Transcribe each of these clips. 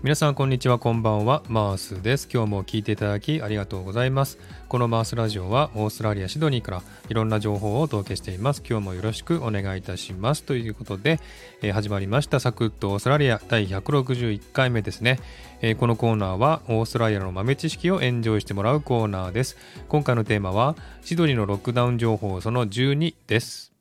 皆さんこんにちはこんばんは。マースです。今日も聞いていただきありがとうございます。このマースラジオはオーストラリアシドニーからいろんな情報をお届けしています。今日もよろしくお願いいたします。ということで、えー、始まりました。サクッとオーストラリア第161回目ですね、えー、このコーナーはオーストラリアの豆知識をエンジョイしてもらうコーナーです。今回のテーマはシドニーのロックダウン情報その12です。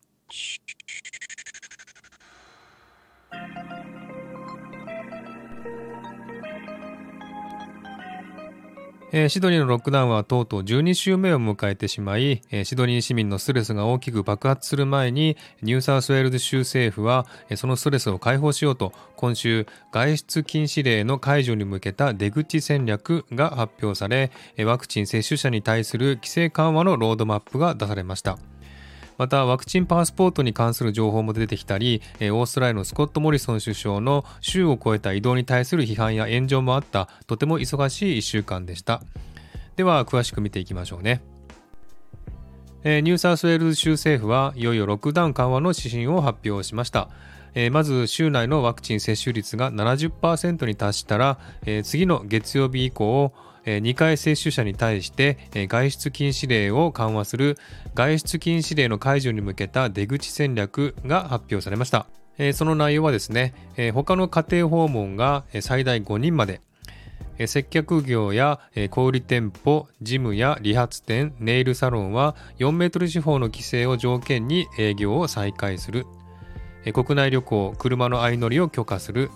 えー、シドニーのロックダウンはとうとう12週目を迎えてしまい、えー、シドニー市民のストレスが大きく爆発する前に、ニューサウスウェールズ州政府は、えー、そのストレスを解放しようと、今週、外出禁止令の解除に向けた出口戦略が発表され、ワクチン接種者に対する規制緩和のロードマップが出されました。またワクチンパスポートに関する情報も出てきたり、オーストラリアのスコット・モリソン首相の州を越えた移動に対する批判や炎上もあったとても忙しい1週間でした。では詳しく見ていきましょうね。ニューサウスウェールズ州政府はいよいよロックダウン緩和の指針を発表しました。まず州内のワクチン接種率が70%に達したら次の月曜日以降2回接種者に対して外出禁止令を緩和する外出禁止令の解除に向けた出口戦略が発表されました。その内容はですね、他の家庭訪問が最大5人まで、接客業や小売店舗、ジムや理髪店、ネイルサロンは4メートル四方の規制を条件に営業を再開する。国内旅行、車の相乗りを許可する。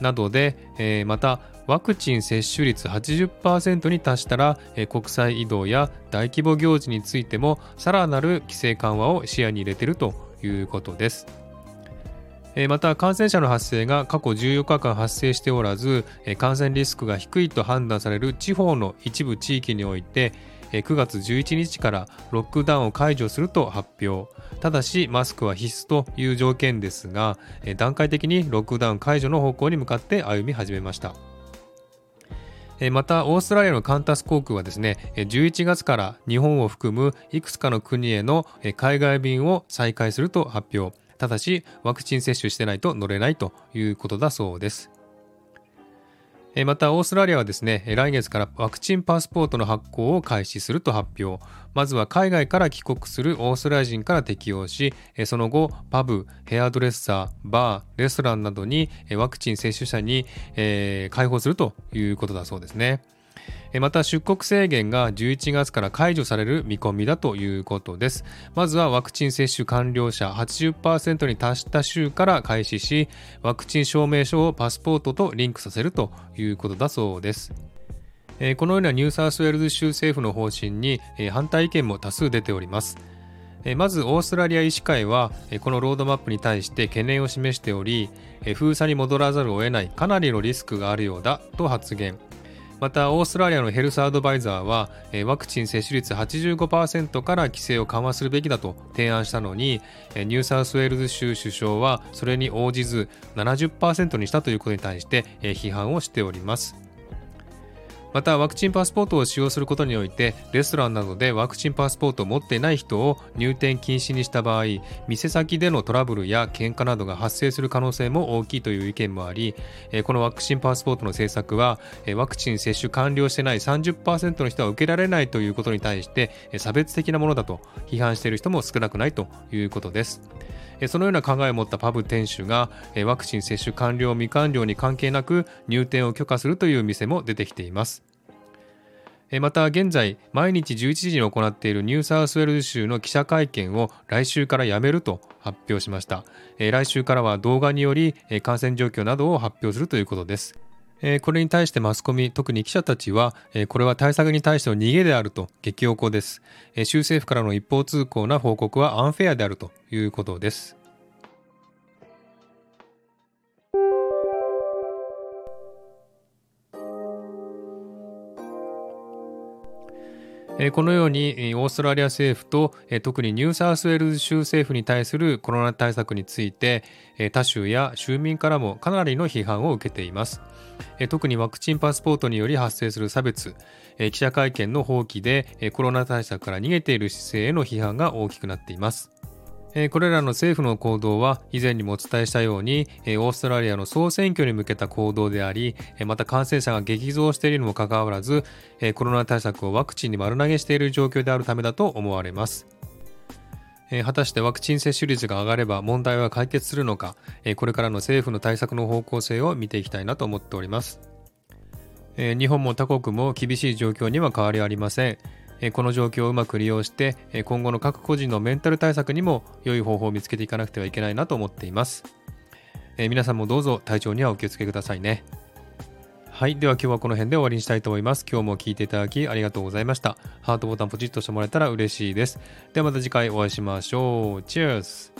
などで、またワクチン接種率80%に達したら、国際移動や大規模行事についてもさらなる規制緩和を視野に入れているということです。また感染者の発生が過去14日間発生しておらず感染リスクが低いと判断される地方の一部地域において9月11日からロックダウンを解除すると発表ただしマスクは必須という条件ですが段階的にロックダウン解除の方向に向かって歩み始めました。またオーストラリアのカンタス航空はですね11月から日本を含むいくつかの国への海外便を再開すると発表。ただしワクチン接種してないと乗れないということだそうです。またオーストラリアはですね来月からワクチンパスポートの発行を開始すると発表まずは海外から帰国するオーストラリア人から適用しその後パブヘアドレッサーバーレストランなどにワクチン接種者にえー開放するということだそうですね。また出国制限が11月から解除される見込みだということです。まずはワクチン接種完了者80%に達した州から開始しワクチン証明書をパスポートとリンクさせるということだそうです。このようなニューサウスウェールズ州政府の方針に反対意見も多数出ております。まずオーストラリア医師会はこのロードマップに対して懸念を示しており封鎖に戻らざるを得ないかなりのリスクがあるようだと発言。またオーストラリアのヘルスアドバイザーはワクチン接種率85%から規制を緩和するべきだと提案したのにニューサウスウェールズ州首相はそれに応じず70%にしたということに対して批判をしております。またワクチンパスポートを使用することにおいてレストランなどでワクチンパスポートを持っていない人を入店禁止にした場合店先でのトラブルや喧嘩などが発生する可能性も大きいという意見もありこのワクチンパスポートの政策はワクチン接種完了してない30%の人は受けられないということに対して差別的なものだと批判している人も少なくないということです。そのような考えを持ったパブ店主がワクチン接種完了未完了に関係なく入店を許可するという店も出てきています。また現在毎日11時に行っているニューサウスウェールズ州の記者会見を来週からやめると発表しました来週からは動画により感染状況などを発表するということですえこれに対してマスコミ特に記者たちはえこれは対策に対しての逃げであると激おこです。え州政府からの一方通行な報告はアンフェアであるということです。このようにオーストラリア政府と特にニューサウスウェールズ州政府に対するコロナ対策について他州や州民からもかなりの批判を受けています。特にワクチンパスポートにより発生する差別記者会見の放棄でコロナ対策から逃げている姿勢への批判が大きくなっています。これらの政府の行動は以前にもお伝えしたようにオーストラリアの総選挙に向けた行動でありまた感染者が激増しているにもかかわらずコロナ対策をワクチンに丸投げしている状況であるためだと思われます。果たしてワクチン接種率が上がれば問題は解決するのかこれからの政府の対策の方向性を見ていきたいなと思っております。日本も他国も厳しい状況には変わりありません。この状況をうまく利用して今後の各個人のメンタル対策にも良い方法を見つけていかなくてはいけないなと思っています。皆さんもどうぞ体調にはお気をつけくださいね。はい。では今日はこの辺で終わりにしたいと思います。今日も聴いていただきありがとうございました。ハートボタンポチッとしてもらえたら嬉しいです。ではまた次回お会いしましょう。チェアス